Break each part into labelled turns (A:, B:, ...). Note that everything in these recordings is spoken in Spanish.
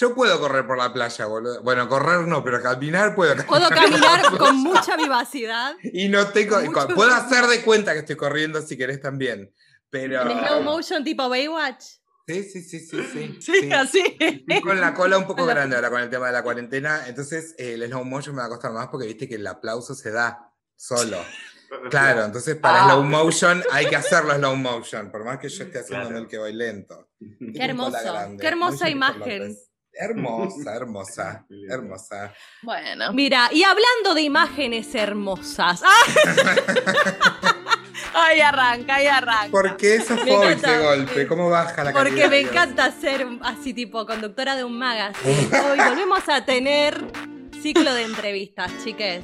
A: Yo puedo correr por la playa, boludo. Bueno, correr no, pero caminar puedo.
B: Puedo caminar con mucha vivacidad.
A: Y no tengo.
B: Mucho-
A: Puedo hacer de cuenta que estoy corriendo si querés también. Pero.
B: En slow motion tipo Baywatch.
A: Sí, sí, sí, sí, sí.
C: Sí,
A: sí.
C: así.
A: Estoy con la cola un poco grande ahora con el tema de la cuarentena. Entonces, eh, el slow motion me va a costar más porque viste que el aplauso se da solo. Claro, entonces para
D: Ah.
A: slow motion hay que hacerlo slow motion, por más que yo esté haciendo
D: Claro.
A: el que voy lento.
B: Qué hermoso, qué hermosa imagen.
A: Hermosa, hermosa, hermosa.
C: Bueno.
B: Mira, y hablando de imágenes hermosas. ¡Ah!
C: Ahí arranca, ahí arranca.
A: ¿Por qué esa
B: encanta.
A: de golpe? ¿Cómo baja la
B: Porque
A: calidad?
B: me encanta ser así tipo conductora de un magazine. Hoy volvemos a tener ciclo de entrevistas, chiques.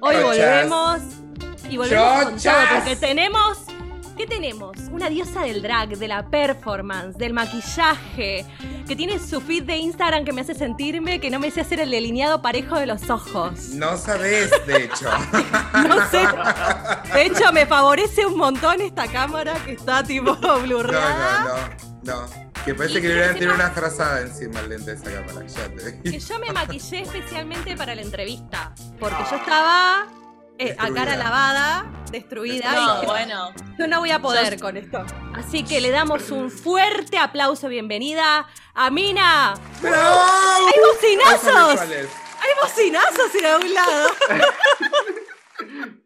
B: Hoy
A: Chochas.
B: volvemos y volvemos con todo porque tenemos ¿Qué tenemos? Una diosa del drag, de la performance, del maquillaje, que tiene su feed de Instagram que me hace sentirme que no me sé hacer el delineado parejo de los ojos.
A: No sabés, de hecho.
B: No sé. De hecho, me favorece un montón esta cámara que está tipo
A: No,
B: blurreada.
A: no, no, no. Que parece
B: Y
A: que le hubieran tirado
B: sepas-
A: una frazada encima el lente de esa cámara. Ya te
B: que yo me maquillé especialmente para la entrevista. Porque yo estaba eh, a cara lavada, destruida.
C: No,
B: y dije,
C: bueno.
B: yo no voy a poder con esto. Así que le damos un fuerte aplauso, bienvenida a Mina.
A: ¡Bravo!
B: ¡Hay bocinazos! ¡Hay bocinazos en algún lado!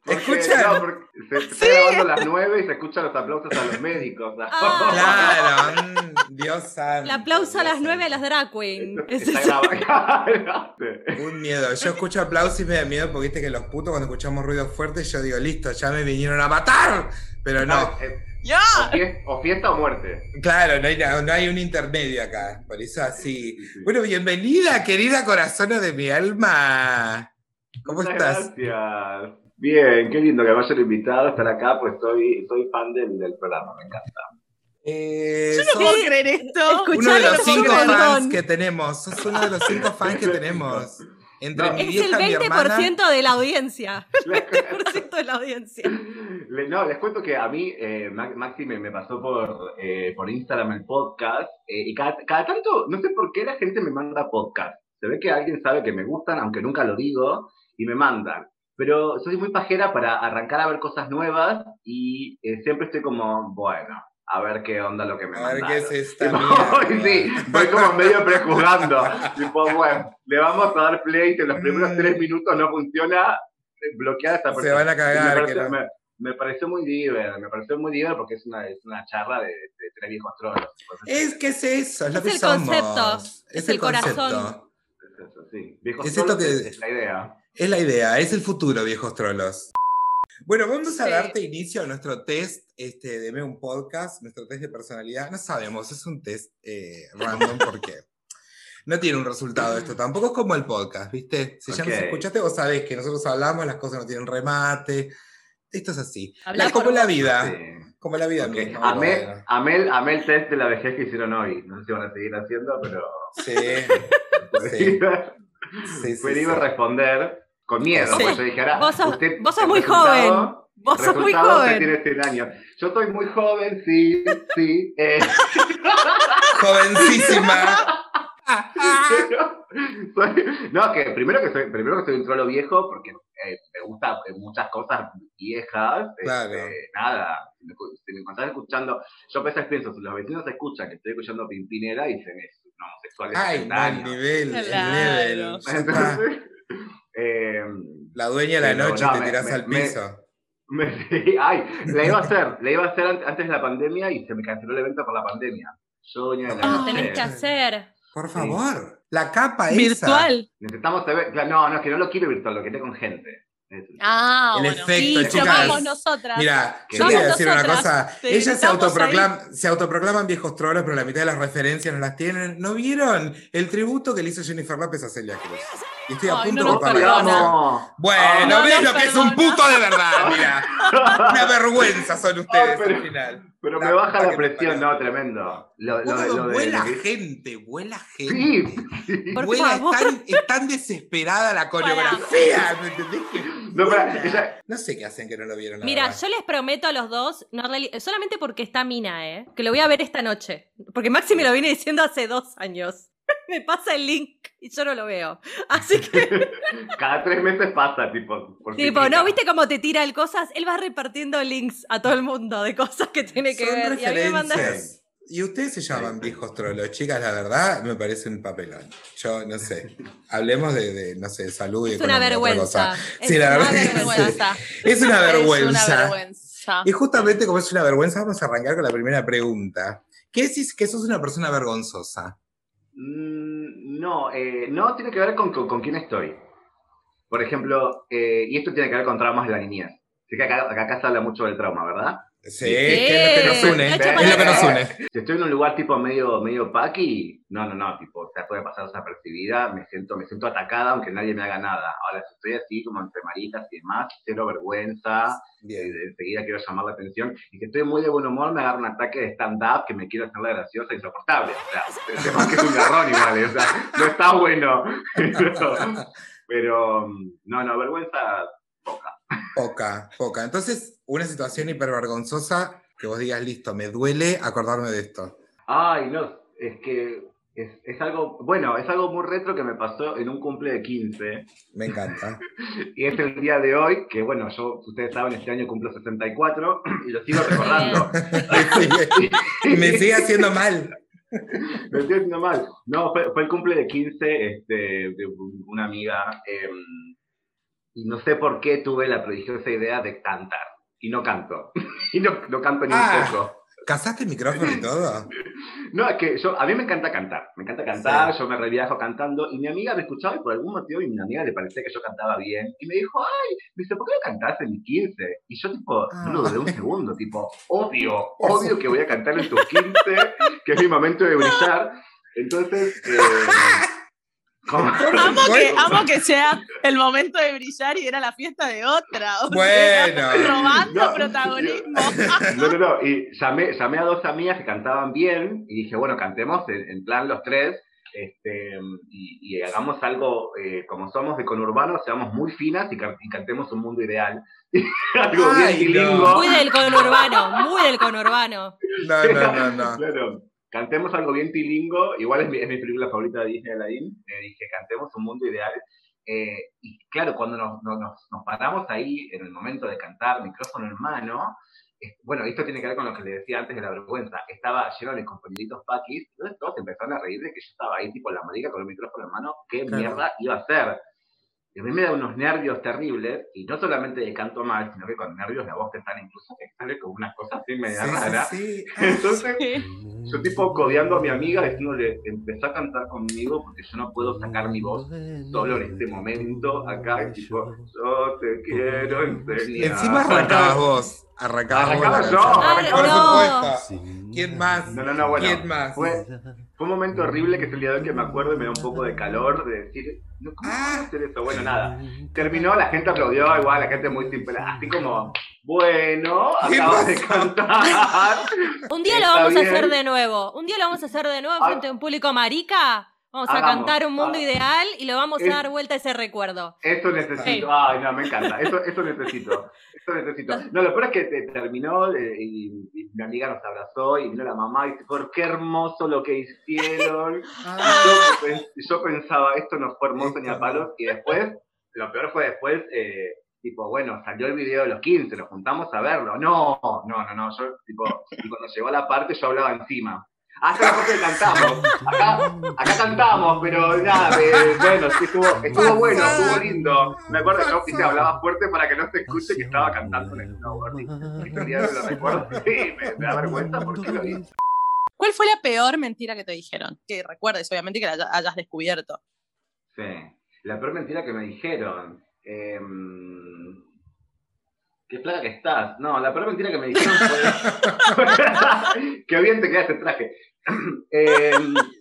D: Porque,
A: ¿Escuchan?
D: No, porque se, se está grabando a las 9 y se escuchan los aplausos a los médicos.
B: Ah.
A: Claro, mm, Dios santo.
B: El aplauso a las
A: Dios
B: 9 a las drag queen. Es.
A: Un miedo. Yo escucho aplausos y me da miedo porque viste que los putos cuando escuchamos ruidos fuertes yo digo, listo, ya me vinieron a matar. Pero no.
D: Eh,
C: ¡Ya!
D: O fies- o fiesta o muerte.
A: Claro, no hay, na- no hay un intermedio acá. Por eso así.
D: Sí, sí.
A: Bueno, bienvenida, querida corazón de mi alma. ¿Cómo
D: Muchas
A: estás?
D: Gracias. Bien, qué lindo que me hayan invitado a estar acá, pues soy, soy fan del, del programa, me encanta.
A: Eh,
C: Yo no puedo creer esto.
A: Uno de
B: lo
A: los cinco fans que tenemos. Sos uno de los cinco fans que tenemos. Entre
D: No.
A: mi
B: Es el
A: vieja, mi hermana.
B: 20% de la audiencia. El 20% de la audiencia.
D: Le- No, les cuento que a mí, eh, Ma- Maxi me, me pasó por, eh, por Instagram el podcast, eh, y cada, cada tanto, no sé por qué la gente me manda podcast. Se ve que alguien sabe que me gustan, aunque nunca lo digo, y me mandan. Pero soy muy pajera para arrancar a ver cosas nuevas, y eh, siempre estoy como, bueno, a ver qué onda lo que me
A: A ver
D: mandaron.
A: qué es esta mierda.
D: sí, voy como medio prejuzgando. tipo, bueno, le vamos a dar play, que en los primeros
A: Mm.
D: tres minutos no funciona, bloqueada esta
A: Se
D: persona.
A: van a
D: Y
A: cagar.
D: me,
A: que
D: pareció,
A: no.
D: me- me pareció muy divertido, me pareció muy divertido porque es una, es una charla de, de tres viejos trolos.
A: Es que es eso, es lo
B: Es
A: que
B: el
A: somos.
B: concepto, es el
A: concepto.
B: corazón.
D: Es eso, sí. Viejos
A: Es esto
D: trolos
A: que-
D: es, es la idea.
A: Es la idea, es el futuro, viejos trolos. Bueno, vamos a
B: Sí.
A: darte inicio a nuestro test este, de un Podcast, nuestro test de personalidad. No sabemos, es un test eh, random porque no tiene un resultado esto. Tampoco es como el podcast, ¿viste? Si ya nos escuchaste, vos sabés que nosotros hablamos, las cosas no tienen remate. Esto es así. La- como la vida.
D: Sí.
A: Como la vida
D: Ok.
A: misma.
D: Amé,
A: bueno.
D: amé el- amé el test de la vejez que hicieron hoy. No sé si van a seguir haciendo, pero.
A: Sí, Sí.
D: iba,
A: sí, sí.
D: pero iba a
A: sí.
D: responder con miedo.
A: Sí.
D: Porque yo dije, ahora,
B: Vos sos-
D: usted-
B: vos sos
D: el
B: muy joven. Vos sos muy joven.
D: tiene 100 años. Yo estoy muy joven, sí, sí. eh,
A: Jovencísima.
D: Soy- no, que primero que soy, primero que soy un trolo viejo porque eh, me gusta eh, muchas cosas viejas.
A: Claro.
D: este, nada, si me, encontrás escuchando, yo a veces pienso, si los vecinos escuchan que estoy escuchando Pimpinera y se me es un homosexual
A: Ay,
D: 60
A: mal nivel, el
C: Claro.
A: level. Está.
D: Entonces, eh,
A: La dueña de la
D: Pero
A: noche
D: no,
A: te
D: me-
A: tirás
D: me-
A: al
D: me-
A: piso.
D: me- ay, la iba a hacer, la iba a hacer an- antes de la pandemia y se me canceló el evento por la pandemia. Yo, dueña de la
B: Ah,
D: noche.
B: tenés que hacer.
A: Por favor. La capa esa.
C: Virtual.
D: Necesitamos saber, no, no, es que no lo quiero virtual, lo quiero con gente.
C: Ah,
A: El
C: bueno.
A: efecto,
C: Sí,
A: chicas.
C: nosotras.
A: Mira, yo voy a decir una cosa. Ellas se, autoproclam- se autoproclaman viejos trolos, pero la mitad de las referencias no las tienen. ¿No vieron el tributo que le hizo Jennifer López a Celia Cruz? Y estoy a
C: Ay,
A: punto
C: no
A: de
C: nos
A: cortar la
C: perdona.
A: canción.
D: No.
A: Bueno,
C: no
A: ves lo que es un puto de verdad, mira. Una vergüenza son ustedes
D: Ah, pero-
A: al final.
D: Pero me baja la presión, no, tremendo. Lo, lo, lo
A: vuela
D: lo que-
A: gente, vuela gente.
D: Sí,
A: Vuela, es tan, es tan desesperada la coreografía. ¿me entendés?
D: No, pará,
A: vuela.
D: ella-
A: No sé qué hacen que no lo vieron. la
B: Mira,
A: verdad.
B: yo les prometo a los dos, no solamente porque está Mina, ¿eh? Que lo voy a ver esta noche. Porque Maxi me lo viene diciendo hace dos años. me pasa el link y yo no lo veo. Así que,
D: Cada tres meses pasa, tipo.
B: tipo. ¿no? ¿Viste cómo te tira el cosas? Él va repartiendo links a todo el mundo de cosas que tiene que
A: Son
B: ver. Y a mí me manda...
A: referencias. Y ustedes se llaman viejos trolos. Chicas, la verdad, me parece un papelón. Yo no sé. Hablemos de, de, no sé, salud y
B: Es una vergüenza. Es
A: Sí, la
B: una
A: verdad
B: vergüenza.
A: Es una vergüenza.
C: Es una vergüenza.
A: Y justamente como es una vergüenza, vamos a arrancar con la primera pregunta. ¿Qué decís que sos una persona vergonzosa?
D: Mm, No, eh, no tiene que ver con, con, quién estoy. Por ejemplo, eh, y esto tiene que ver con traumas de la niñez. Así que acá, acá se habla mucho del trauma, ¿verdad?
A: Sí, que es lo que nos une. Es lo que nos une.
D: Si estoy en un lugar tipo medio, medio paqui, no, no, no, tipo, o sea, puede pasar desapercibida, me siento, me siento atacada aunque nadie me haga nada. Ahora, si estoy así como entre maricas y demás, cero vergüenza, eh,
A: Bien.
D: enseguida quiero llamar la atención, y si estoy muy de buen humor, me agarra un ataque de stand-up que me quiero hacer la graciosa e insoportable. O sea, el tema es que es un garrón igual, o sea, no está bueno. Pero, pero, no, no, vergüenza poca.
A: Poca, poca. Entonces, una situación hipervergonzosa que vos digas, listo, me duele acordarme de esto.
D: Ay, no, es que es, es algo, bueno, es algo muy retro que me pasó en un cumple de 15.
A: Me encanta.
D: Y es el día de hoy, que bueno, yo, ustedes saben, este año cumplo 64 y lo sigo recordando.
A: Me sigue, me sigue haciendo mal.
D: Me estoy haciendo mal. No, fue, fue el cumple de 15 este, de una amiga. eh, y no sé por qué tuve la prodigiosa idea de cantar. Y no canto. y no, no canto ni
A: Ah.
D: un poco.
A: ¿Casaste el micrófono y todo?
D: No, es que yo, a mí me encanta cantar. Me encanta cantar, yo me reviajo cantando. Y mi amiga me escuchaba y por algún motivo y mi amiga le parecía que yo cantaba bien. Y me dijo, ay, me dice, ¿por qué no cantaste en mi 15? Y yo, tipo,
A: Ah.
D: boludo, de un segundo, tipo, obvio, obvio que voy a cantar en tus 15, que es mi momento de brillar. Entonces, eh,
C: Amo que, amo que sea el momento de brillar y era la fiesta de otra. o sea,
A: Bueno.
C: robando
D: No,
C: protagonismo.
D: No, no, no. Y llamé, llamé a dos amigas que cantaban bien y dije, bueno, cantemos en, en plan los tres este, y, y hagamos algo eh, como somos de conurbano, seamos muy finas y, can- y cantemos un mundo ideal. algo
A: Ay,
D: bien
A: no.
D: tilingo.
B: Muy del conurbano, muy del conurbano.
A: No, no, no, no.
D: Claro. Cantemos algo bien tilingo. Igual es mi, es mi película favorita de Disney Aladdin. Eh, dije, cantemos un mundo ideal. Eh, y claro, cuando nos, nos, nos- paramos ahí en el momento de cantar, micrófono en mano, eh, bueno, esto tiene que ver con lo que le decía antes de la vergüenza. Estaba lleno de compañeritos paquis, entonces todos empezaron a reír de que yo estaba ahí, tipo la marica con el micrófono en mano. ¿Qué
A: Claro.
D: mierda iba a hacer? Y a mí me da unos nervios terribles, y no solamente de canto mal, sino que con nervios la voz te sale incluso que sale como unas cosas así media
A: Sí,
D: raras.
A: sí, sí.
D: Entonces,
C: Sí.
D: yo tipo codeando a mi amiga, diciéndole, empezá a cantar conmigo porque yo no puedo sacar mi voz solo en este momento acá, tipo, yo te quiero enseñar.
A: Encima arrancabas vos. Arrancabas vos.
D: Arrancaba
A: la
D: yo,
A: supuesto. ¿Quién más?
D: No, no, no, bueno.
A: ¿Quién más?
D: Fue un momento horrible que es el día de hoy que me acuerdo y me da un poco de calor de decir, no, ¿cómo
A: Ah.
D: hacer eso? Bueno, nada. Terminó, la gente aplaudió, igual, la gente muy simple, así como, bueno,
A: ¿Qué
D: acabas de cantar.
B: Un día lo vamos a hacer de nuevo. Un día lo vamos a hacer de nuevo
D: Ah.
B: frente a un público marica. Vamos a cantar un mundo
D: Ah.
B: ideal y lo vamos a dar vuelta a ese recuerdo.
D: Eso necesito. Ay, no, me encanta. Eso, eso necesito. Eso necesito. No, lo peor es que te- terminó eh, y, y mi amiga nos abrazó y vino la mamá y dice, por qué hermoso lo que hicieron. Y
A: Ah,
D: yo, pen- yo pensaba, esto no fue hermoso ni a
A: Esto
D: palos. Y después, lo peor fue después, eh, tipo, bueno, salió el video de los 15, nos juntamos a verlo. No, no, no, no. Yo, tipo, y cuando llegó la parte, yo hablaba encima. Hasta la parte que cantamos. Acá, acá cantamos, pero nada, eh, bueno, sí, estuvo, estuvo bueno, estuvo lindo. Me acuerdo que yo viste, hablaba fuerte para que no se escuche que estaba cantando en el snowboard. Y todavía no lo recuerdo. Sí, me, me da vergüenza porque lo hice.
C: ¿Cuál fue la peor mentira que te dijeron? Que recuerdes, obviamente, que la haya- hayas descubierto.
D: Sí. La peor mentira que me dijeron. em, ¿Qué plaga que estás? No, la peor mentira que me dijeron fue. Qué bien te queda ese traje. No,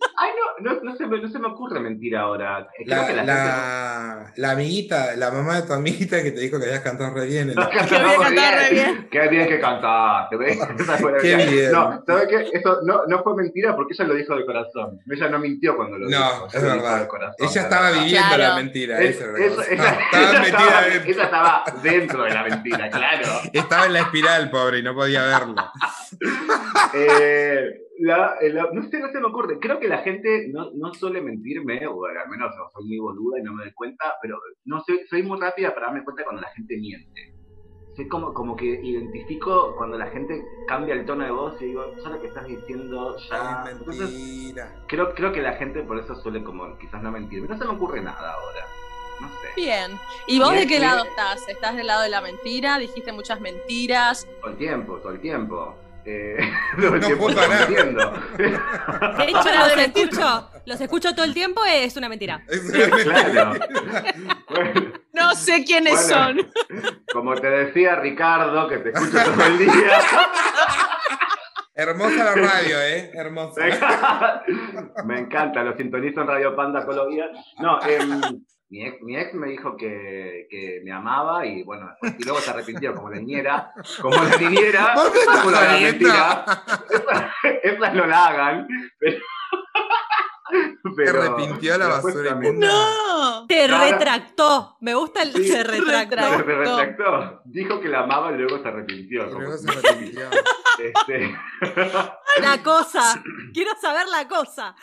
D: se me, no se me ocurre mentira ahora. Creo
A: La,
D: que la,
A: la, la amiguita, la mamá de tu amiguita que te dijo que habías cantado re bien.
D: gente-
C: Que había cantado re bien.
D: Qué bien que. Esa fue la
A: Qué bien.
D: No, ¿sabes qué? Eso no, no fue mentira porque ella lo dijo de corazón. Ella no mintió cuando lo
A: No,
D: dijo.
A: es
D: ella lo dijo
A: verdad.
D: corazón,
A: Ella
D: la
A: estaba
D: verdad.
A: viviendo
C: Claro.
A: la mentira.
D: Es-
A: eso es
D: eso-
A: verdad.
D: esa-
A: estaba
D: ella
A: metida
D: estaba-
A: dentro.
D: ella estaba dentro de la mentira, claro.
A: Estaba en la espiral, pobre, y no podía verlo.
D: Eh, La, eh, la- no sé, no se me ocurre. Creo que la gente no, no suele mentirme, o al menos no, soy muy boluda y no me doy cuenta, pero no soy, soy muy rápida para darme cuenta cuando la gente miente. Soy como, como que identifico cuando la gente cambia el tono de voz y digo, ya lo que estás diciendo ya.
A: Es
D: Entonces,
A: mentira.
D: creo, creo que la gente por eso suele como quizás no mentirme. No se me ocurre nada ahora. No sé.
C: Bien. ¿Y vos de qué lado estás? ¿Estás del lado de la mentira? ¿Dijiste muchas mentiras?
D: Todo el tiempo, todo el tiempo. Eh,
A: No
D: tiempo.
B: De hecho, los escucho, los escucho todo el tiempo, es una mentira.
A: Es una
D: Claro. Bueno,
C: No sé quiénes
D: Bueno.
C: son.
D: como te decía Ricardo, que te escucho todo el día.
A: Hermosa la radio, ¿eh? Hermosa.
D: Me encanta, lo sintonizo en Radio Panda Colombia. No, em, mi, ex, mi ex me dijo que, que me amaba y bueno, y luego se arrepintió como la niñera. Como la niñera,
A: ¿Vos me estás
D: fue una gran
A: jodiendo?
D: mentira. Esas, esas no la hagan. Pero,
A: Te
D: pero
A: arrepintió la basura
D: también-
A: inmunda.
C: No.
B: Te retractó. Me gusta el
D: Sí.
B: se retractó.
D: Se retractó. Dijo que la amaba y luego se arrepintió.
A: Y luego se arrepintió.
D: este,
B: La cosa. Quiero saber la cosa.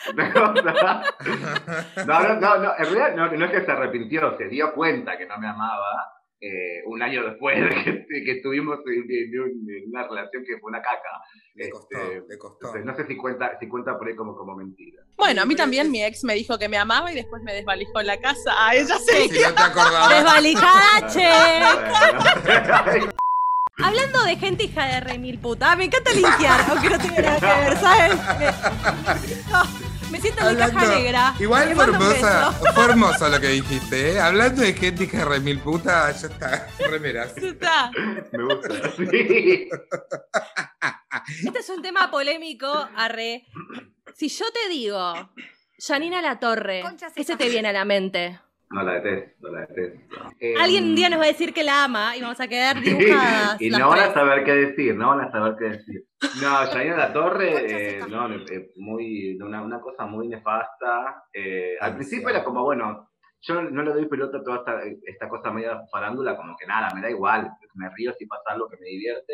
D: No, no, no, no, en realidad no, no es que se arrepintió, se dio cuenta que no me amaba eh, un año después de que, que estuvimos en, en un- en una relación que fue una caca.
A: Le costó,
D: Este,
A: le costó.
D: Entonces, no sé si cuenta, si cuenta por ahí como, como mentira.
C: Bueno, a mí también mi ex me dijo que me amaba y después me desvalijó en la casa. Ah, ella sí.
A: Si no te.
B: Desvalijada, che. Hablando de gente hija de re mil puta, me encanta linkear, aunque no tenga nada que ver, ¿sabes? No, me siento en mi caja
A: Hablando-
B: negra.
A: Igual
B: Le
A: fue hermosa, fue hermoso lo que dijiste, ¿eh? Hablando de gente de mil puta, ya está, remeras.
C: Ya está.
D: Me gusta. Sí.
B: Este es un tema polémico, arre. Si yo te digo, Janina La Torre, ¿qué se te viene a la mente?
D: No la detesto, la detesto. Eh,
B: Alguien un día nos va a decir que la ama y vamos a quedar dibujadas.
D: y no van a saber qué decir, no van a saber qué decir. No, Janina La Torre, eh, no, eh, muy, una, una cosa muy nefasta. Eh, al principio era como, bueno, yo no le doy pelota a toda esta, esta cosa media farándula, como que nada, me da igual, me río si pasa algo que me divierte.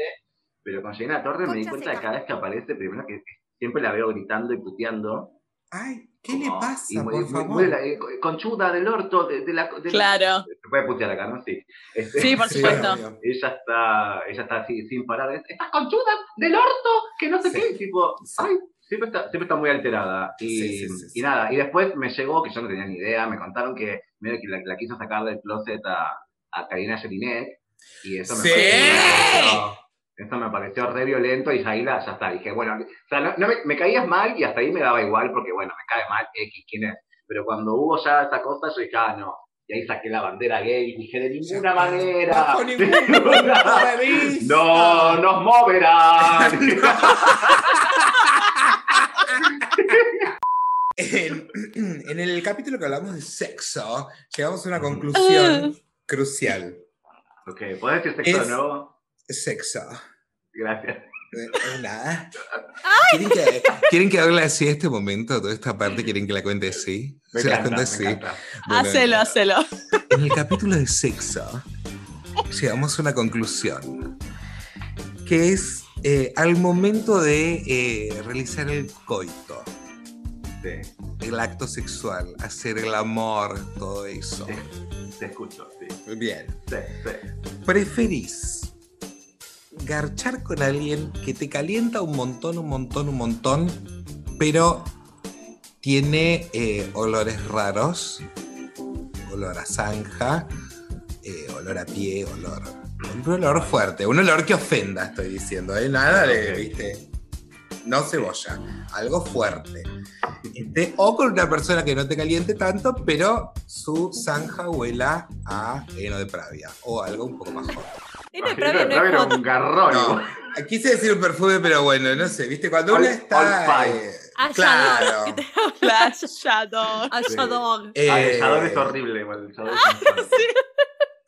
D: Pero con Janina La Torre me di cuenta de cada vez que aparece, primero que siempre la veo gritando y puteando.
A: Ay, ¿qué le pasa,
D: y
A: por favor?
D: la- eh, conchuda del orto, de, de la... de-
C: Claro.
D: Se puede putear acá, ¿no? Sí. Este-
C: Sí, por
A: Sí,
C: supuesto.
D: ella está, ella está así sin parar. es, Estas conchudas del orto, que no sé
A: Sí.
D: qué. Tipo,
A: Sí.
D: ay, siempre está, siempre está muy alterada. Y,
A: Sí, sí, sí, sí.
D: y nada, y después me llegó, que yo no tenía ni idea, me contaron que que la, la quiso sacar del closet a, a Karina Jelinek. Y eso me
A: Sí.
D: pareció. Eso me pareció re violento y ahí la, ya está. Dije, bueno, o sea, no, no me, me caías mal y hasta ahí me daba igual porque, bueno, me cae mal X, ¿quién es? Pero cuando hubo ya esa cosa, yo dije, ah, no. Y ahí saqué la bandera gay y dije, de ninguna manera.
A: Bajo ningún de vista.
D: No nos moverán.
A: En, en el capítulo que hablamos de sexo, llegamos a una conclusión crucial.
D: ok, ¿podés decir sexo
A: Es-
D: de nuevo?
A: Sexo.
D: Gracias.
A: Eh, Nada. ¿Quieren que, ¿Quieren que hable así este momento? Toda esta parte, ¿quieren que la cuente así?
D: Me
A: ¿Se la
D: encanta,
A: cuento
D: me
A: así? Bueno,
C: Hacelo, hacelo.
A: En el capítulo de sexo, llegamos a una conclusión, que es eh, al momento de eh, realizar el coito,
D: Sí,
A: el acto sexual, hacer el amor, todo eso.
D: Sí. te escucho, sí.
A: Bien.
D: Sí, sí.
A: ¿Preferís garchar con alguien que te calienta un montón, un montón, un montón, pero tiene eh, olores raros? Olor a zanja, eh, olor a pie, olor. Un olor fuerte, un olor que ofenda, estoy diciendo, ¿eh? Nada de,
D: Ok.
A: viste. No cebolla, algo fuerte. Este, o con una persona que no te caliente tanto, pero su zanja huela a heno de pravia o algo un poco más hot.
B: Este no
D: era un garrón.
A: No, quise decir un perfume, pero bueno, no sé, ¿viste? Cuando uno está. Eh,
B: Ah,
A: claro.
B: Ah, Shadow.
A: Eh,
D: Ah, es horrible, igual. insano.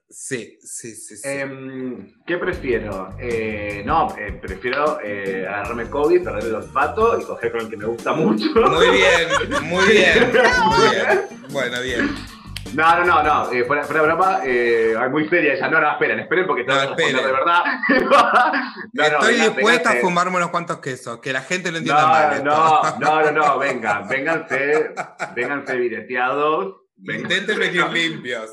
A: Sí, sí, sí. sí.
D: Em, ¿Qué prefiero? Eh, no, eh, prefiero eh, agarrarme COVID, perder el olfato y coger con el que me gusta mucho.
A: Muy bien, muy bien, muy bien. Bueno, bien.
D: No, no, no, no. Eh, fuera, fuera de broma, eh, ay, muy seria ella. No, no, esperen, esperen porque
A: No, esperen.
D: de verdad. No, no,
A: Estoy dispuesta a fumarme unos cuantos quesos, que la gente lo entienda mal.
D: No,
A: esto.
D: no, no, no, no, vengan, vénganse, vénganse videteados. vénganse-
A: Intenten venir limpios.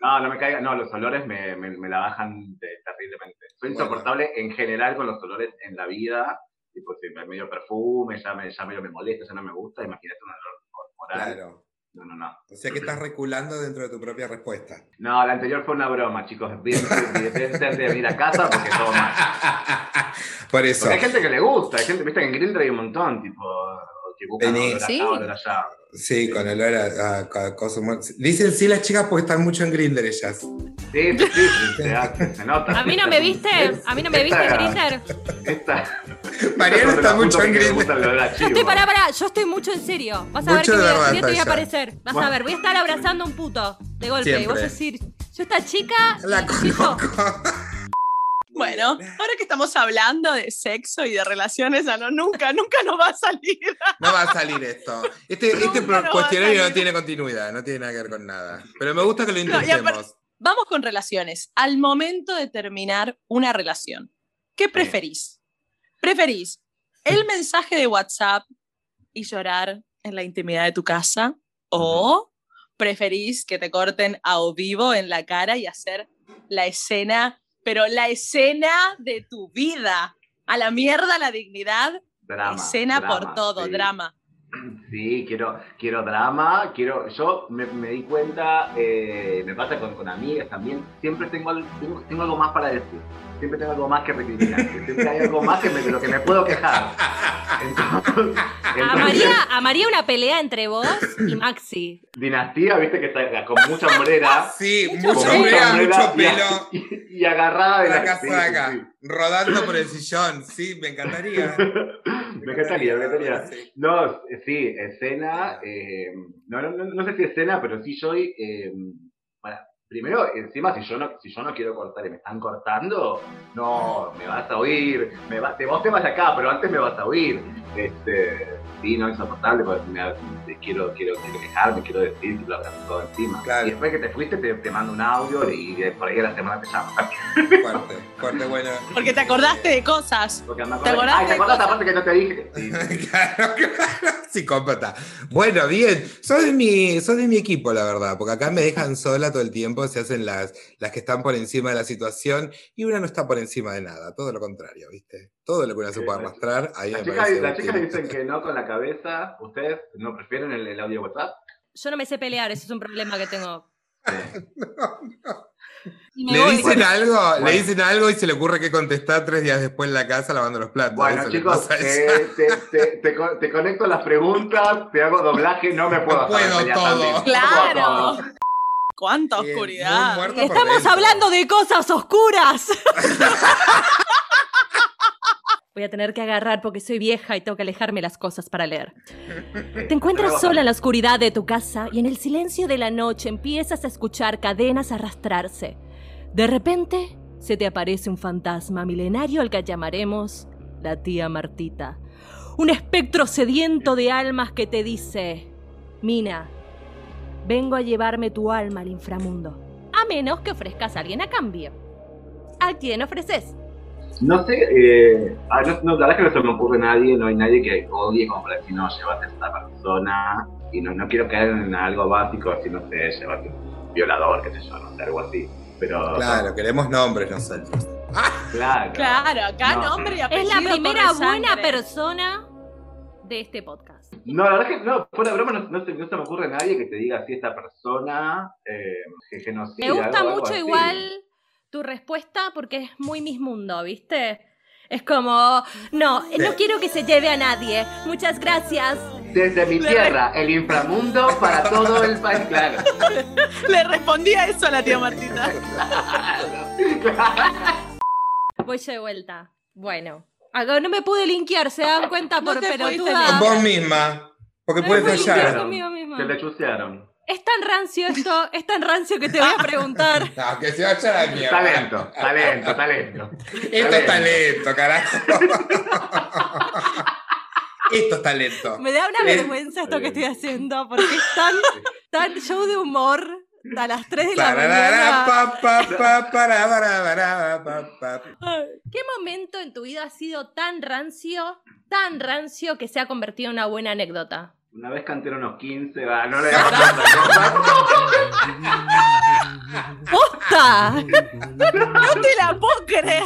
D: No, no me caigan, no, los olores me, me, me la bajan de- terriblemente. Soy
A: Bueno.
D: insoportable en general con los olores en la vida. Tipo, si me medio perfume, ya, me, ya medio me molesta, ya no me gusta, imagínate un olor corporal.
A: Claro.
D: No, no, no.
A: O sea que estás reculando dentro de tu propia respuesta.
D: No, la anterior fue una broma, chicos. Deben de venir a casa porque todo mal.
A: Por eso.
D: Porque hay gente que le gusta, hay gente, viste que en Grindr hay un montón, tipo, que buscan
C: Sí.
D: allá.
A: Sí, con olor a, a- a cosas Dicen sí las chicas porque están mucho en Grindr ellas.
D: Sí, sí, sí, se, se nota.
B: ¿A mí no me viste? ¿A mí no me viste en Grindr?
D: Esta,
A: Mariana está
D: es
A: mucho en
D: que me a
B: Yo estoy, pará, pará, yo estoy mucho en serio. Vas a ver
A: Mucho
B: que voy a,
A: verdad
B: fíjate, voy a aparecer. Vas
D: Bueno.
B: a ver, voy a estar abrazando a un puto de golpe. Y
A: Siempre.
B: vos decir, yo esta chica.
A: La
B: y
A: conozco.
C: Bueno, ahora que estamos hablando de sexo y de relaciones, ya no, nunca, nunca nos va a salir.
A: No va a salir esto. Este, este
C: a
A: cuestionario no tiene continuidad, no tiene nada que ver con nada. Pero me gusta que lo
C: No,
A: intentemos.
C: Vamos con relaciones. Al momento de terminar una relación, ¿qué preferís? ¿Preferís el mensaje de WhatsApp y llorar en la intimidad de tu casa? ¿O preferís que te corten a o vivo en la cara y hacer la escena, pero la escena de tu vida? A la mierda la dignidad,
D: Drama,
C: escena por todo,
D: sí.
C: drama.
D: Sí, quiero, quiero drama, quiero. Yo me, me di cuenta, eh, me pasa con, con amigas también. Siempre tengo, tengo algo más para decir. Siempre tengo algo más que recriminar. Siempre hay algo más que me, de lo que me puedo quejar. Entonces,
B: A
D: entonces,
B: María, a María una pelea entre vos y Maxi.
D: Dinastía, viste que está con mucha hombrera.
A: Sí, mucho
D: con
A: hombrera,
D: hombrera
A: mucho pelo.
D: Y, y agarrada de
A: La
D: la
A: casa
D: sí,
A: de acá,
D: sí,
A: rodando por el sillón. Sí, me encantaría.
D: Me encantaría, me encantaría.
A: Sí.
D: No, eh, sí, escena. eh, no, no, no, no sé si escena, pero sí soy. eh, bueno, primero, encima, si yo, no, si yo no quiero cortar y me están cortando, no, me vas a oír. Me va, te, vos te vas acá, pero antes me vas a oír. Este, sí, no es insoportable, porque me, quiero, quiero, quiero quejarme, quiero decir que lo habrás todo encima.
A: Claro.
D: Y después que te fuiste, te, te mando un audio y por ahí a la semana te llamo.
A: Fuerte, fuerte, bueno.
C: Porque te acordaste de cosas.
D: Porque me
C: ¿Te acordás
D: Ay, ¿te
C: de
D: acordás
C: cosas?
D: aparte que no te dije? Sí, sí.
A: Claro, claro, psicópata. Bueno, bien, sos de, mi, sos de mi equipo, la verdad, porque acá me dejan sola todo el tiempo, se hacen las, las que están por encima de la situación y una no está por encima de nada, todo lo contrario, ¿viste? Todo lo que una se puede arrastrar, ahí me
D: Las chicas, chicas
A: útil.
D: dicen que no con la cabeza. ¿Ustedes no prefieren el, el audio WhatsApp?
B: Yo no me sé pelear, ese es un problema que tengo.
A: Le
B: voy.
A: dicen algo,
D: Bueno.
A: le dicen algo y se le ocurre que contestar tres días después en la casa lavando los platos.
D: Bueno,
A: Eso
D: chicos, eh, te, te, te, co- te conecto las preguntas, te hago doblaje, no me puedo
A: No
D: saber
A: puedo todo.
D: puedo
C: Claro.
D: todo.
C: ¡Cuánta oscuridad!
B: Estamos hablando de cosas oscuras. Voy a tener que agarrar porque soy vieja y tengo que alejarme las cosas para leer. Te encuentras sola en la oscuridad de tu casa y en el silencio de la noche empiezas a escuchar cadenas arrastrarse. De repente se te aparece un fantasma milenario al que llamaremos la tía Martita. Un espectro sediento de almas que te dice, Mina, vengo a llevarme tu alma al inframundo. A menos que ofrezcas a alguien a cambio. ¿A quién ofreces?
D: No sé, eh, ah, no, no, la verdad es que no se me ocurre nadie, no hay nadie que odie como para decir, no, llévate a esta persona, y no, no quiero caer en algo básico, así, no sé, llévate un violador, qué sé yo, no sé, algo así. Pero,
A: Claro, queremos nombres nosotros.
D: claro.
C: Claro, acá
D: No.
C: nombre y
B: Es la primera buena persona de este podcast.
D: No, la verdad es que no, fuera de broma, no, no se, no se me ocurre nadie que te diga así esta persona eh, que genocida.
B: Me gusta
D: algo- algo
B: mucho
D: así.
B: igual tu respuesta porque es muy mis mundo, ¿viste? Es como, no, no quiero que se lleve a nadie. Muchas gracias.
D: Desde mi
C: Le-
D: tierra, el inframundo para todo el país, claro.
C: Le respondí a eso a la tía Martita.
B: Voy yo de vuelta. Bueno. Acá no me pude linkear, ¿se dan cuenta
C: No
B: por
C: te
B: pelotuda?
A: Con vos misma, porque
B: No
A: puede
B: me pude linkear
A: fallar.
B: conmigo misma. Es tan rancio esto, es tan rancio que te voy a preguntar.
A: No, que se vaya a la mierda.
D: Talento, talento, talento.
A: Esto es talento, carajo. Esto es talento.
B: Me da una
A: Eh,
B: vergüenza esto que estoy haciendo porque es tan, tan show de humor a las 3 de la mañana. ¿Qué momento en tu vida ha sido tan rancio, tan rancio que se ha convertido en una buena anécdota?
D: Una vez canté unos 15, va, no le.
B: ¡Posta!
C: No te la puedo creer.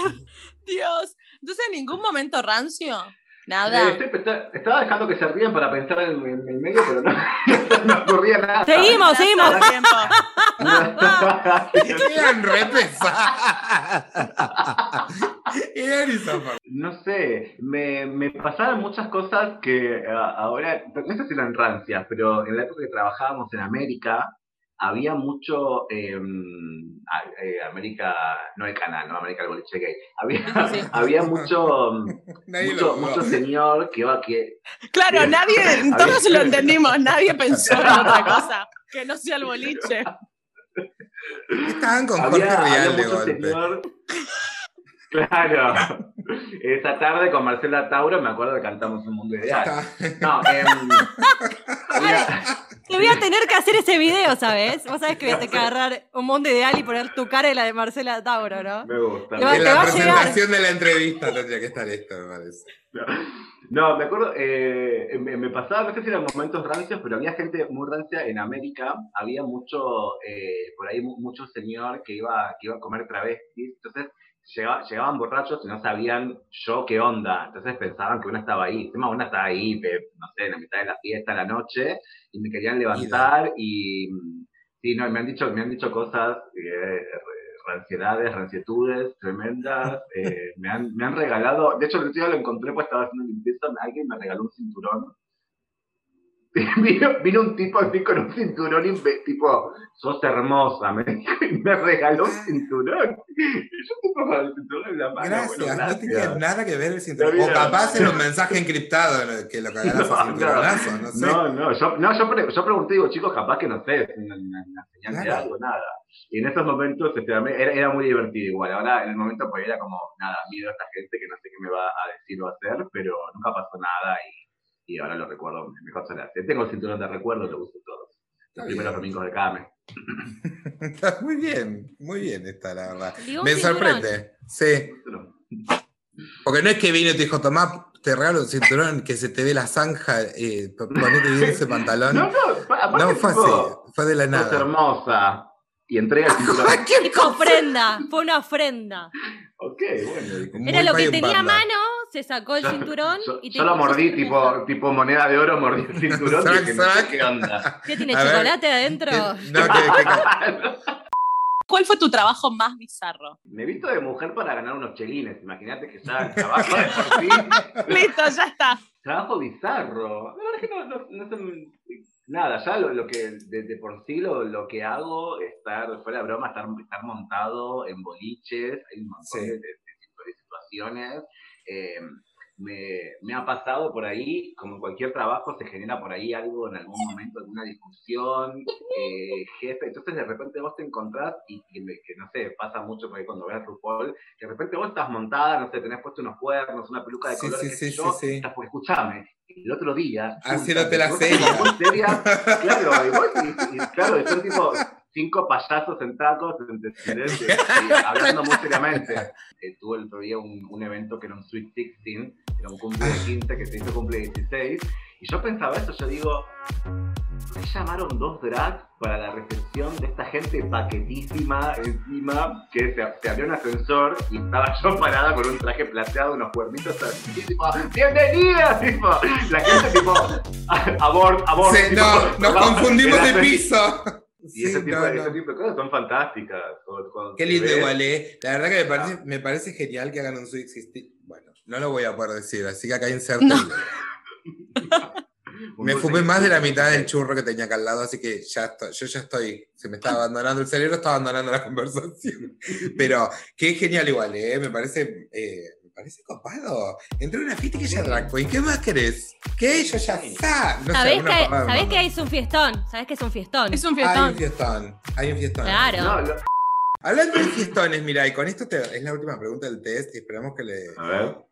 C: Dios. Entonces, en ningún momento rancio.
D: Eh,
C: Nada.
D: estoy- está- estaba dejando que se rían para pensar en, en el medio, pero no, no ocurría nada.
B: Seguimos, seguimos.
A: Eran re.
D: No sé, me, me pasaban muchas cosas que ah, ahora, no sé si eran rancias, pero en la época que trabajábamos en América, había mucho, eh, a- eh, América, no el canal, no América el boliche gay, había,
C: Sí,
D: había mucho, mucho, señor que iba, que,
C: Claro, nadie,
D: Había-
C: todos lo entendimos, nadie pensó en otra cosa que no sea el boliche.
A: Estaban con Jorge
D: había,
A: de
D: mucho
A: golpe.
D: señor... Claro, esa tarde con Marcela Tauro me acuerdo que cantamos un mundo ideal. No, em, había-
B: Te voy a tener que hacer ese video, ¿sabes? Vos sabés que voy a tener que agarrar un mundo ideal y poner tu cara y la de Marcela Tauro, ¿no?
D: me gusta.
B: Te va-
A: En
B: te
A: la
B: llegar.
A: presentación de la entrevista tendría que estar esto, me parece.
D: No, me acuerdo, eh, me, me pasaba, no sé si eran momentos rancios, pero había gente muy rancia en América, había mucho, eh, por ahí mu- mucho señor que iba, que iba a comer travestis, entonces llegaba- llegaban borrachos y no sabían yo qué onda, entonces pensaban que una estaba ahí, encima una estaba ahí, no sé, en la mitad de la fiesta, a la noche, y me querían levantar y, sí, no, me han dicho, me han dicho cosas, eh, ranciedades, rancietudes tremendas. eh, me, han, me han regalado, de hecho el otro día lo encontré pues estaba haciendo limpieza, alguien me regaló un cinturón. Vino, vino un tipo así con un cinturón y tipo, sos hermosa, me dijo, y me regaló un cinturón. Y yo tipo con el cinturón en la mano.
A: Gracias,
D: bueno,
A: no tenía
D: gracias.
A: nada que ver el cinturón.
D: No
A: O capaz era un mensaje encriptado que lo cagaras
D: No,
A: a cinturonazo, no sé.
D: No, no, yo, no, yo, pre- yo pregunté, digo, chicos, capaz que no sé, una, una- señal de algo, nada. Y en esos momentos este, era, era muy divertido igual. Ahora, en el momento, pues era como, nada, miedo a esta gente que no sé qué me va a decir o hacer, pero nunca pasó nada y, y ahora lo recuerdo mejor hace. Tengo el cinturón de recuerdo, lo uso todos.
A: Está
D: Los primeros
A: bien.
D: domingos de cada mes.
A: Está muy bien, muy bien está, la verdad. Me sorprende, sí. Porque no es que vino y te dijo, tomá, te regalo un cinturón que se te ve la zanja, eh, ponete bien ese pantalón.
D: No, no, pa- aparte,
A: No, fue
D: tipo,
A: así, fue de la nada.
D: hermosa. Y entrega el cinturón.
A: ¿Qué
B: ofrenda, fue una ofrenda.
D: ok, bueno.
B: Era lo que tenía a mano, se sacó el
D: Yo-
B: cinturón
D: Yo,
B: y te
D: yo lo mordí tipo, tipo moneda de oro, mordí el cinturón y
A: Sac,
D: dije, no sé
A: sac.
D: qué onda.
B: ¿Qué tiene
A: A ver.
B: chocolate adentro?
A: Que- no, que- que-
C: ¿Cuál fue tu trabajo más bizarro?
D: Me he visto de mujer para ganar unos chelines. Imagínate que ya el trabajo de por sí.
C: Listo, ya está.
D: Trabajo bizarro. La verdad es que no, no, no sé, Nada, ya lo, lo que de, de por sí lo, lo que hago, estar, fuera de broma, estar, estar montado en boliches, hay un montón
A: Sí.
D: de, de- de situaciones. eh, me, me ha pasado por ahí, como en cualquier trabajo, se genera por ahí algo en algún momento, alguna discusión, eh, jefe, entonces de repente vos te encontrás y que, que, no sé, pasa mucho por ahí cuando ves a RuPaul, que de repente vos estás montada, no sé, tenés puesto unos cuernos, una peluca de
A: Sí,
D: colores,
A: sí, sí,
D: yo, estás por escucharme. El otro día,
A: Haciéndote la
D: vos
A: seria.
D: seria, claro, y, vos, y, y claro, y son tipo cinco payasos en tacos, hablando muy seriamente. Eh, tuve el otro día un, un evento que era un Sweet 16, era un cumple de 15 que se hizo cumple 16, y yo pensaba eso, yo digo, ¿por qué llamaron dos drags para la recepción de esta gente paquetísima encima que se, se abrió un ascensor y estaba yo parada con un traje plateado, unos cuernitos así, tipo, ¡bienvenida! Tipo, la gente tipo, abort, abort.
A: Sí,
D: tipo,
A: no, nos confundimos de piso.
D: Y
A: Sí,
D: ese, tipo,
A: no,
D: de-
A: no.
D: ese tipo de cosas son fantásticas. Cuando- cuando
A: Qué lindo igual, ¿eh? La verdad que me parece, me parece genial que hagan un Sweet 16. Bueno, no lo voy a poder decir, así que acá inserto.
C: No.
A: Me fumé más de la mitad del churro que tenía acá al lado, así que ya estoy, yo ya estoy, se me está abandonando el cerebro, está abandonando la conversación. Pero qué genial igual, ¿eh? Me parece, eh, parece copado. Entré a una fiesta y que ya drag queen, ¿qué más querés? ¿Qué? Yo ya está. No
B: ¿Sabés, que,
A: pavada me
B: ¿sabés
A: mandó.
B: que es un fiestón? ¿Sabés que es un fiestón?
C: Es un
A: Hay un
C: fiestón.
A: fiestón, hay un fiestón.
B: Claro.
D: No, lo-
A: Hablando de fiestones, mira, y con esto te- es la última pregunta del test y esperamos que, le,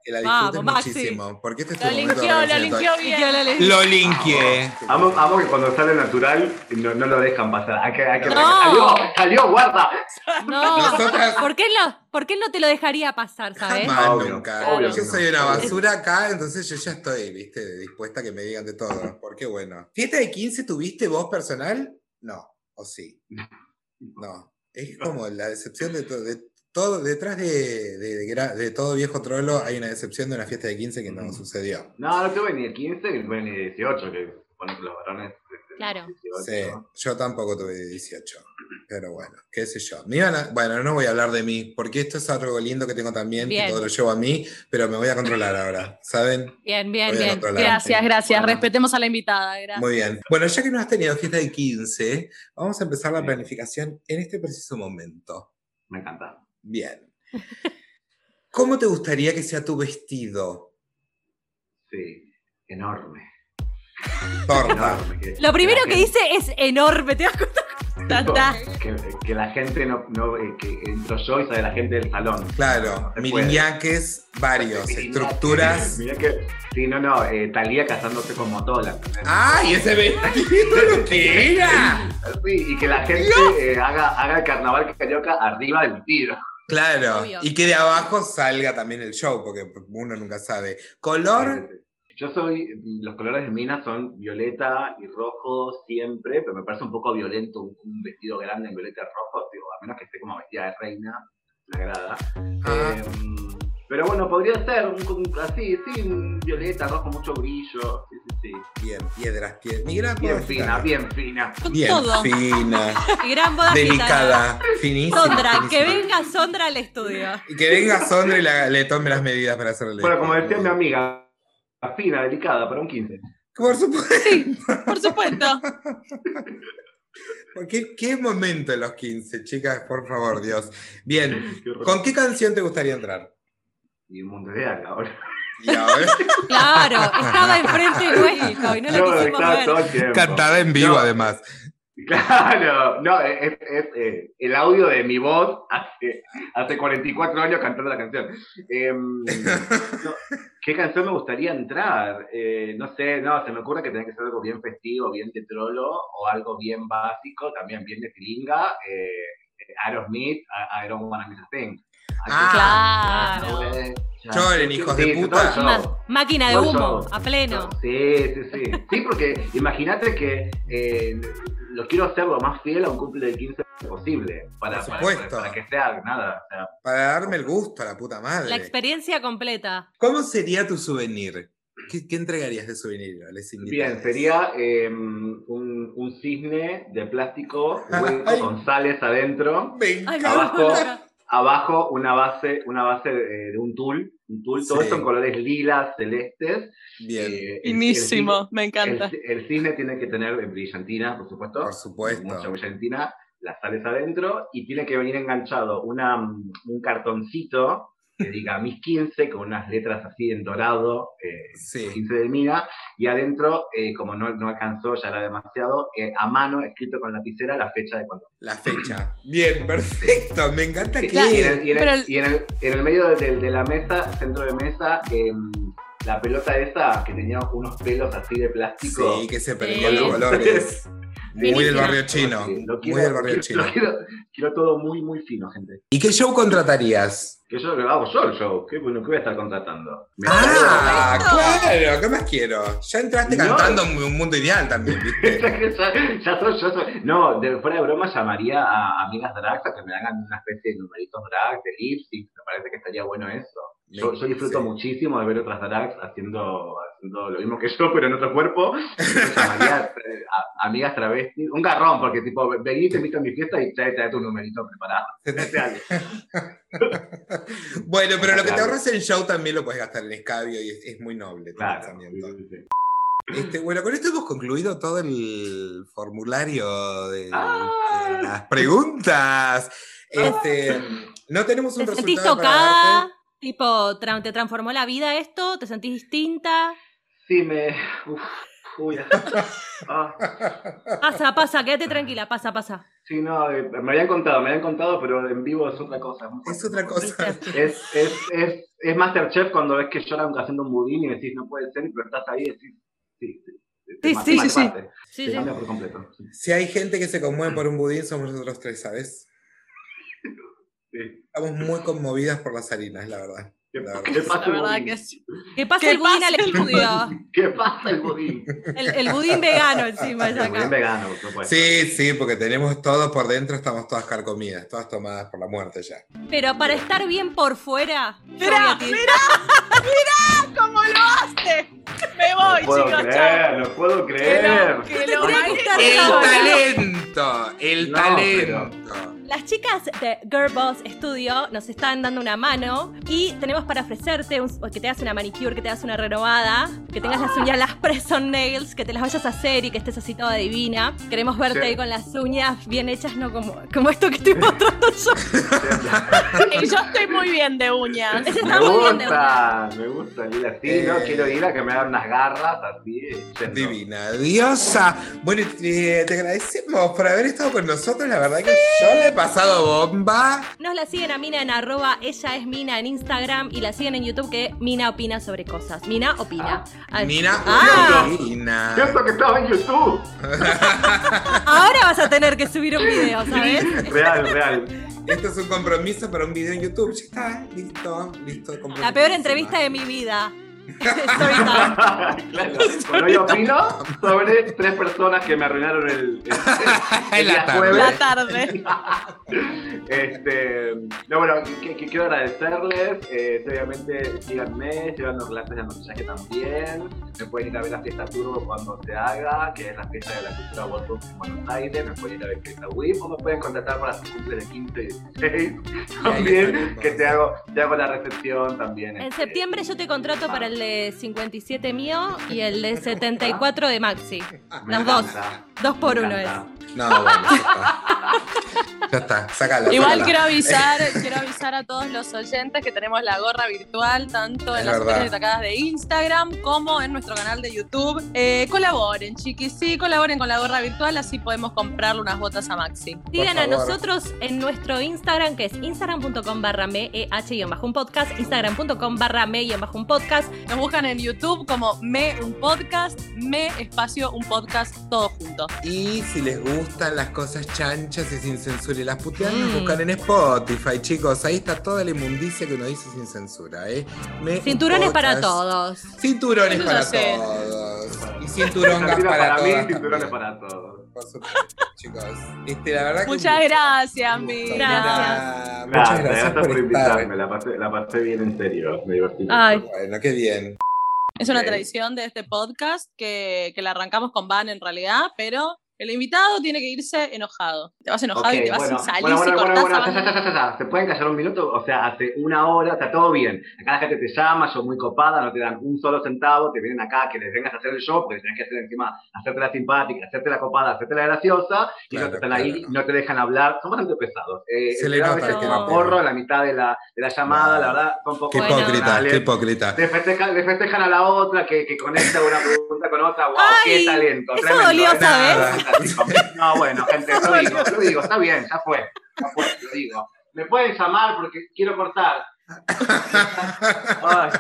A: que la
B: Vamos, Maxi.
A: muchísimo. Porque este es tu
C: Lo
A: momento de
C: linkeó, lo linkeó bien.
A: Lo linkeé.
D: Amo, amo que cuando sale natural no, no lo dejan pasar. Hay que, hay que
B: No.
D: ¡Salió! ¡Salió! ¡Guarda!
B: No,
A: Nosotras-
B: ¿por qué, no, ¿por qué no te lo dejaría pasar, sabes?
A: Jamás,
D: Obvio,
A: nunca.
D: obvio
A: yo
D: que no.
A: soy una basura acá, entonces yo ya estoy, viste, dispuesta a que me digan de todo. Porque bueno. ¿Fiesta de 15 tuviste vos personal? No. ¿O sí? No. Es como la decepción de, to- de todo. Detrás de, de- de todo viejo trolo hay una decepción de una fiesta de 15 que no sucedió.
D: No, no tuve ni de 15 ni tuve ni de 18, que que los varones. este,
B: Claro.
D: 18,
A: Sí,
D: ¿no?
A: yo tampoco tuve 18. Pero bueno, qué sé yo. Me iban a- bueno, no voy a hablar de mí, porque esto es algo lindo que tengo también,
B: Bien.
A: que todo lo llevo a mí, pero me voy a controlar ahora, ¿saben?
B: Bien, bien, bien.
A: controlar.
C: Gracias, gracias.
D: Bueno.
C: Respetemos a la invitada. Gracias.
A: Muy bien. Bueno, ya que no has tenido fiesta de 15, vamos a empezar la planificación en este preciso momento.
D: Me encanta.
A: Bien. ¿Cómo te gustaría que sea tu vestido?
D: Sí, enorme.
A: Torta.
B: Lo primero que dice es enorme, ¿te das cuenta?
D: Que, que la gente no, no eh, que entro yo y sale la gente del salón.
A: Claro,
D: No
A: miriñaques varios, estructuras.
D: Sí, no, no, eh, Talía casándose con Motola.
A: ¡Ay, ese vestido lo que era!
D: Sí, y que la gente eh, haga, haga el carnaval carioca arriba del vestido.
A: Claro,
B: Obvio.
A: y que de abajo salga también el show, porque uno nunca sabe. ¿Color?
D: Yo soy, los colores de Mina son violeta y rojo siempre, pero me parece un poco violento un, un vestido grande en violeta y rojo, digo, a menos que esté como vestida de reina, me agrada.
A: Ah.
D: Eh, pero bueno, podría ser un, un- así, sí, un violeta, rojo, mucho brillo, sí, sí, sí.
A: Bien, piedras, piedras. Mi gran
D: Bien fina, bien fina.
A: Bien
C: Todo.
A: fina,
B: Y gran boda gitana.
A: delicada, finísima.
B: Sondra, que venga Sondra al estudio.
A: Y que venga Sondra y la- le tome las medidas para hacerle.
D: Bueno, como decía mi amiga, fina, delicada, para un 15.
A: Por supuesto.
C: Por supuesto.
A: ¿Qué, qué momento en los 15, chicas? Por favor, Dios. Bien,
D: Qué.
A: ¿con qué canción te gustaría entrar?
D: Y un mundo de acá ahora.
A: Y ahora,
B: Claro, estaba enfrente nuestro y no lo quisimos ver.
D: el tiempo.
A: cantada en vivo,
D: No,
A: además.
D: Claro, no, es, es, eh, el audio de mi voz hace, hace 44 años cantando la canción. Em, no, ¿Qué canción me gustaría entrar? Eh, no sé, no, se me ocurre que tiene que ser algo bien festivo, bien de trolo, o algo bien básico, también bien de filinga. Eh, Aerosmith, I, I don't wanna miss a thing.
A: Ah,
B: Claro.
A: Lloren, hijos de puta.
B: máquina de
D: Todo
B: humo,
D: show.
B: a pleno.
D: Sí, sí, sí. Sí, porque imagínate que eh, lo quiero hacer lo más fiel a un cumple de 15 posible. Para,
A: Por
D: para-
A: supuesto.
D: para que sea nada. o sea,
A: Para darme el gusto a la puta madre.
B: La experiencia completa.
A: ¿Cómo sería tu souvenir? ¿Qué, qué entregarías de souvenir a
D: bien, sería eh, un, un cisne de plástico hueco con sales adentro.
B: Ay, me
D: Abajo. Abajo una base, una base de, de un tul. Un tul, todo
A: Sí.
D: esto en colores lilas, celestes.
A: Bien,
D: Eh, el-
C: Finísimo, me
D: El,
C: encanta.
D: el cisne tiene que tener brillantina, por supuesto.
A: por supuesto.
D: Mucha brillantina, las sales adentro y tiene que venir enganchado una, mm, un cartoncito que diga mis 15 con unas letras así en dorado, eh,
A: Sí.
D: 15 de Mina, y adentro, eh, como no, no alcanzó, ya era demasiado, eh, a mano, escrito con lapicera, la fecha de cuando.
A: La fecha. Bien, perfecto. Me encanta que.
D: Y en el, y en el- y en el- en el medio de, de la mesa, centro de mesa, em, la pelota esa que tenía unos pelos así de plástico.
A: Sí, que se
B: Sí.
A: prenden los colores. Muy del barrio chino.
D: Lo
A: Muy
D: quiero-
A: del barrio
D: quiero-
A: chino.
D: lo quiero, quiero todo muy, muy fino, gente.
A: ¿Y qué show contratarías?
D: Que yo lo hago yo el show. ¿Qué, bueno, ¿qué voy a estar contratando? Me
A: Ah, claro, ¿qué más quiero? Ya entraste
D: No.
A: cantando en un mundo ideal también, ¿viste?
D: ya, ya soy, yo soy. No, de fuera de broma llamaría a amigas drags a que me hagan una especie de numeritos drag, de lip sync. Me parece que estaría bueno eso. Yo, yo disfruto
A: Sí.
D: muchísimo de ver otras drags haciendo, haciendo lo mismo que yo, pero en otro cuerpo. Llamaría eh, a, amigas travestis. Un garrón, porque tipo, vení, te invito a mi fiesta y trae, trae tu numerito preparado.
A: Bueno, pero lo que te ahorras en show también lo puedes gastar en escabio y es, es muy noble tu
D: Claro.
A: pensamiento.
D: sí, sí, sí.
A: Este, bueno, con esto hemos concluido todo el formulario de,
D: Ah.
A: de las preguntas. Este, no tenemos un
B: ¿Te
A: resultado para.
B: Tipo, tra- ¿te transformó la vida esto? ¿Te sentís distinta?
D: Sí, me. uf, Uy, ah.
B: Pasa, pasa, quédate tranquila, pasa, pasa.
D: Sí, no, eh, me habían contado, me habían contado, pero en vivo es otra cosa.
A: Es otra cosa.
D: Es, es, es, es Masterchef cuando ves que lloran haciendo un budín y decís, no puede ser, pero estás ahí y decís, sí, sí.
C: Sí, sí, sí, sí.
B: Sí,
D: por completo. sí,
A: Si hay gente que se conmueve por un budín, somos nosotros tres, ¿sabes?
D: Sí.
A: Estamos muy conmovidas por las harinas, la verdad.
D: ¿Qué,
A: La
D: qué pasa
C: La
D: el
C: verdad
D: budín?
C: que sí.
B: Pase
C: Que
B: el budín al estudio.
D: ¿Qué pasa el budín?
B: El, el budín vegano encima
D: El budín
B: acá.
D: vegano, por supuesto.
A: Sí, sí, porque tenemos todo por dentro, estamos todas carcomidas, todas tomadas por la muerte ya.
B: Pero para estar bien por fuera.
C: Mirá, mirá, mirá cómo lo hace. Me voy,
D: no
C: chicos,
D: creer,
C: chao.
D: no puedo creer.
A: El talento, el
D: No,
A: talento.
B: Las chicas de Girl Boss Studio nos están dando una mano y tenemos para ofrecerte un- que te hagas una manicure, que te hagas una renovada, que tengas las uñas, las press on nails, que te las vayas a hacer y que estés así toda divina. Queremos verte
D: Sí.
B: ahí con las uñas bien hechas, no como, como esto que estoy mostrando yo.
C: Y yo estoy muy bien de uñas.
B: Ese
D: Me
B: está muy bien de
D: gusta, me gusta ir así,
A: Eh.
D: ¿no? Quiero ir a que me hagan unas garras así. yendo.
A: Divina, diosa. Bueno, te, te agradecemos por haber estado con nosotros. La verdad que yo le he pasado bomba.
B: Nos la siguen a Mina en arroba ella es Mina en Instagram y la siguen en YouTube que Mina opina sobre cosas. Mina opina. Ay.
A: Mina,
B: Ah,
A: Mina.
D: Cierto que estaba en YouTube.
B: ahora vas a tener que subir un video, ¿sabes?
D: Real, real.
A: Esto es un compromiso para un video en YouTube. Ya está, listo, listo.
B: La peor entrevista de mi vida. Story time.
D: claro. Bueno, yo opino sobre tres personas que me arruinaron el, el, el
A: la
D: día
A: tarde.
D: jueves.
C: La tarde.
D: Este, no, bueno, que, que quiero agradecerles. eh, obviamente, síganme, sigan los clases de maquillaje también. Me pueden ir a ver la fiesta Turbo cuando se haga, que es la fiesta de la cultura Bottom en Buenos Aires. Me pueden ir a ver fiesta WIP o me pueden contactar para sus cumples de 15 y 16 también, que te hago, te hago la recepción también.
B: En
D: este,
B: septiembre yo te contrato para el de 57 mío y el de 74 de Maxi. Los dos. Dos por uno es.
A: No, bueno, ya está. Ya está, sácala.
C: Igual
A: sácala.
C: quiero avisar, quiero avisar a todos los oyentes que tenemos la gorra virtual tanto
A: Es
C: en las historias destacadas de Instagram como en nuestro canal de YouTube. Eh, colaboren, chiquis, sí, colaboren con la gorra virtual, así podemos comprarle unas botas a Maxi.
B: Sigan a nosotros en nuestro Instagram que es instagram.com barra me bajo un podcast, instagram.com barra me bajo un podcast.
C: Nos buscan en YouTube como Me un podcast, Me espacio un podcast, todo junto.
A: Y si les gustan las cosas chanchas y sin censura y las puteadas, nos
B: Mm.
A: buscan en Spotify, chicos. Ahí está toda la inmundicia que uno dice sin censura, ¿eh? Me-
B: Cinturones para todos.
A: Cinturones
C: Eso
A: para todos. Y cinturongas
D: Cinturón
A: para,
D: para mí,
A: todas
D: cinturones
A: también.
D: para todos.
A: Por supuesto, chicos. Este, la verdad que
C: Muchas gracias, mi.
B: Gracias.
A: Mira, Muchas
D: Gracias,
A: por
D: invitarme, la pasé, la pasé bien en serio, me divertí.
B: Ay.
A: Bueno, qué bien.
C: Es una tradición de este podcast que, que la arrancamos con Van en realidad, pero el invitado tiene que irse enojado. Te vas enojado
D: Ok,
C: y te vas
D: bueno,
C: y salís
D: bueno, bueno, bueno, bueno,
C: a
D: ya, ya, ya, ya, ya. ¿Se pueden callar un minuto? O sea, hace una hora, está todo bien. Acá la gente te llama, yo muy copada, no te dan un solo centavo, te vienen acá que les vengas a hacer el show, porque tenés que hacer encima, hacerte la simpática, hacerte la copada, hacerte la graciosa, y
A: Claro,
D: no te están ahí,
A: claro.
D: no te dejan hablar. Son bastante pesados. Eh,
A: Se le
D: a
A: nota
B: que
D: que
B: no.
D: me porro la mitad de la, de la llamada,
A: No.
D: la verdad, son un poco
A: Qué hipócrita, qué hipócrita.
D: Le festejan, le festejan a la otra que, que conecta una pregunta con otra. ¡Wow!
B: Ay,
D: ¡Qué talento!
B: eso
D: tremendo,
B: dolió. ¿sabes?
D: No, bueno, gente, lo digo, lo digo, está bien, ya fue. Ya fue, lo digo. Me pueden llamar porque quiero cortar. Ay.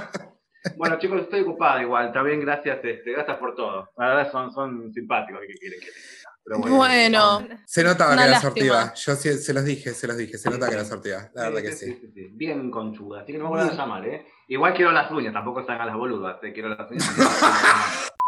D: Bueno, chicos, estoy ocupada igual. Está bien, gracias, este, gracias por todo. La verdad son, son simpáticos. ¿Qué quieren que? Pero
C: Bueno,
A: Se notaba
C: Una
A: que era sortiva. Yo sí- se los dije, se los dije. Se nota que era sortiva. La verdad que sí.
D: sí. Bien conchuda. Así que no me vuelvan a llamar, ¿eh? Igual quiero las uñas, tampoco están a las boludas. ¿eh? Quiero las uñas.